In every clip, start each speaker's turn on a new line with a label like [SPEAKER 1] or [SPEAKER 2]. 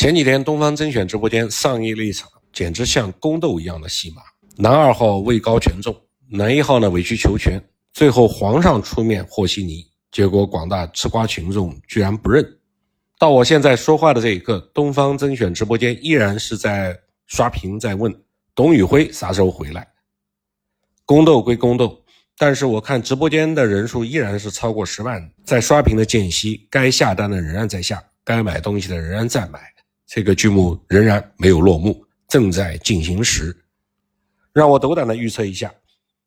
[SPEAKER 1] 前几天东方甄选直播间上映了一场简直像宫斗一样的戏码，男二号位高权重，男一号呢委曲求全，最后皇上出面和稀泥，结果广大吃瓜群众居然不认。到我现在说话的这一刻，东方甄选直播间依然是在刷屏，在问董宇辉啥时候回来。宫斗归宫斗，但是我看直播间的人数依然是超过十万，在刷屏的间隙，该下单的仍然在下，该买东西的仍然在买。这个剧目仍然没有落幕，正在进行时。让我斗胆的预测一下，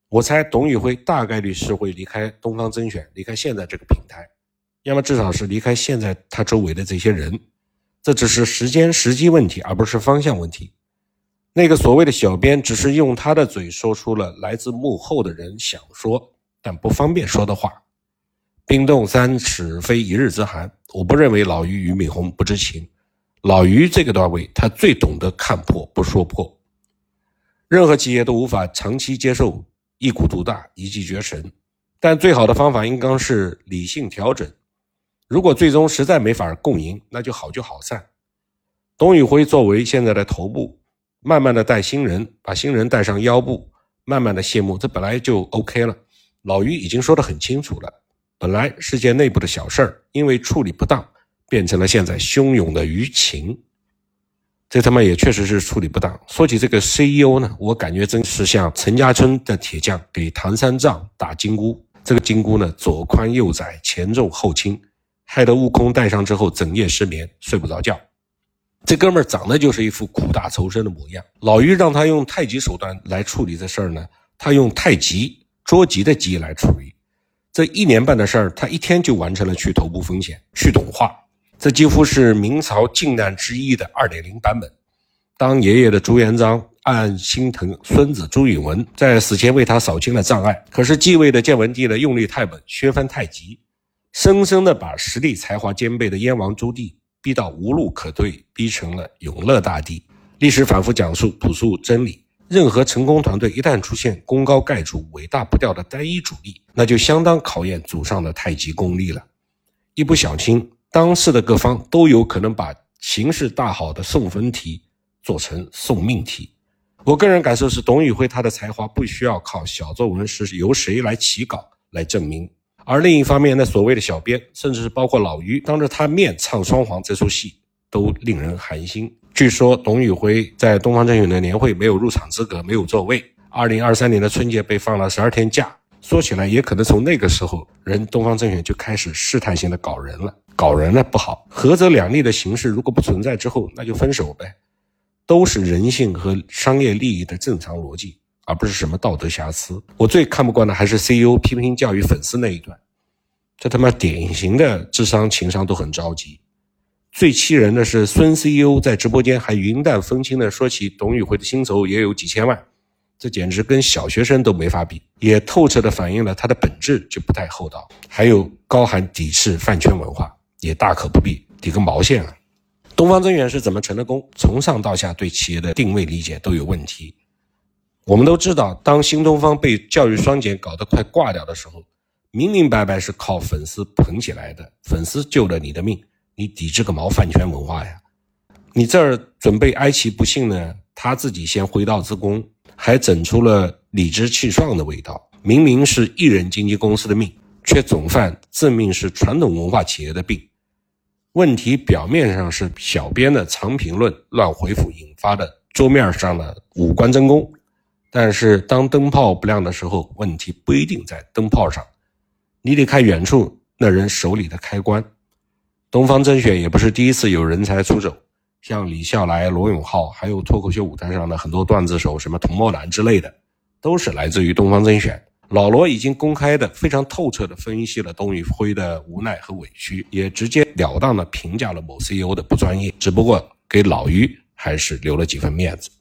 [SPEAKER 1] 我猜董宇辉大概率是会离开东方甄选，离开现在这个平台，要么至少是离开现在他周围的这些人。这只是时间时机问题，而不是方向问题。那个所谓的小编，只是用他的嘴说出了来自幕后的人想说但不方便说的话。冰冻三尺非一日之寒，我不认为老于俞敏洪不知情。老于这个段位，他最懂得看破不说破。任何企业都无法长期接受一股独大、一骑绝尘，但最好的方法应当是理性调整。如果最终实在没法共赢，那就好聚好散。董宇辉作为现在的头部，慢慢的带新人，把新人带上腰部，慢慢的谢幕，这本来就 OK 了。老于已经说得很清楚了，本来是件内部的小事儿，因为处理不当。变成了现在汹涌的舆情，这他妈也确实是处理不当。说起这个 CEO 呢，我感觉真是像陈家村的铁匠给唐三藏打金箍，这个金箍呢左宽右窄，前重后轻，害得悟空戴上之后整夜失眠，睡不着觉。这哥们儿长得就是一副苦大仇深的模样。老于让他用太极手段来处理这事儿呢，他用太极捉急的急来处理。这一年半的事儿，他一天就完成了去头部风险，去懂化。这几乎是明朝靖难之役的二点零版本。当爷爷的朱元璋暗暗心疼孙子朱允文，在死前为他扫清了障碍。可是继位的建文帝呢，用力太猛，削藩太急，生生的把实力才华兼备的燕王朱棣逼到无路可退，逼成了永乐大帝。历史反复讲述朴素真理：任何成功团队一旦出现功高盖主、尾大不掉的单一主力，那就相当考验祖上的太极功力了。一不小心。当时的各方都有可能把形势大好的送分题做成送命题。我个人感受是，董宇辉他的才华不需要靠小作文是由谁来起稿来证明。而另一方面，那所谓的小编，甚至是包括老于，当着他面唱双簧这出戏，都令人寒心。据说董宇辉在东方甄选的年会没有入场资格，没有座位。二零二三年的春节被放了十二天假。说起来，也可能从那个时候，人东方甄选就开始试探性的搞人了。搞人呢不好，合则两利的形式如果不存在之后，那就分手呗，都是人性和商业利益的正常逻辑，而不是什么道德瑕疵。我最看不惯的还是 CEO 批评教育粉丝那一段，这他妈典型的智商情商都很着急。最气人的是孙 CEO 在直播间还云淡风轻的说起董宇辉的薪酬也有几千万，这简直跟小学生都没法比，也透彻的反映了他的本质就不太厚道，还有高喊抵制饭圈文化。也大可不必抵个毛线啊！东方甄选是怎么成的功？从上到下对企业的定位理解都有问题。我们都知道，当新东方被教育双减搞得快挂掉的时候，明明白白是靠粉丝捧起来的，粉丝救了你的命，你抵制个毛饭圈文化呀！你这儿准备哀其不幸呢，他自己先挥刀自宫，还整出了理直气壮的味道。明明是艺人经纪公司的命，却总犯正命是传统文化企业的病。问题表面上是小编的长评论、乱回复引发的桌面上的五官争功，但是当灯泡不亮的时候，问题不一定在灯泡上，你得看远处那人手里的开关。东方甄选也不是第一次有人才出走，像李笑来、罗永浩，还有脱口秀舞台上的很多段子手，什么童墨兰之类的，都是来自于东方甄选。老罗已经公开的非常透彻的分析了董宇辉的无奈和委屈，也直截了当的评价了某 CEO 的不专业，只不过给老于还是留了几分面子。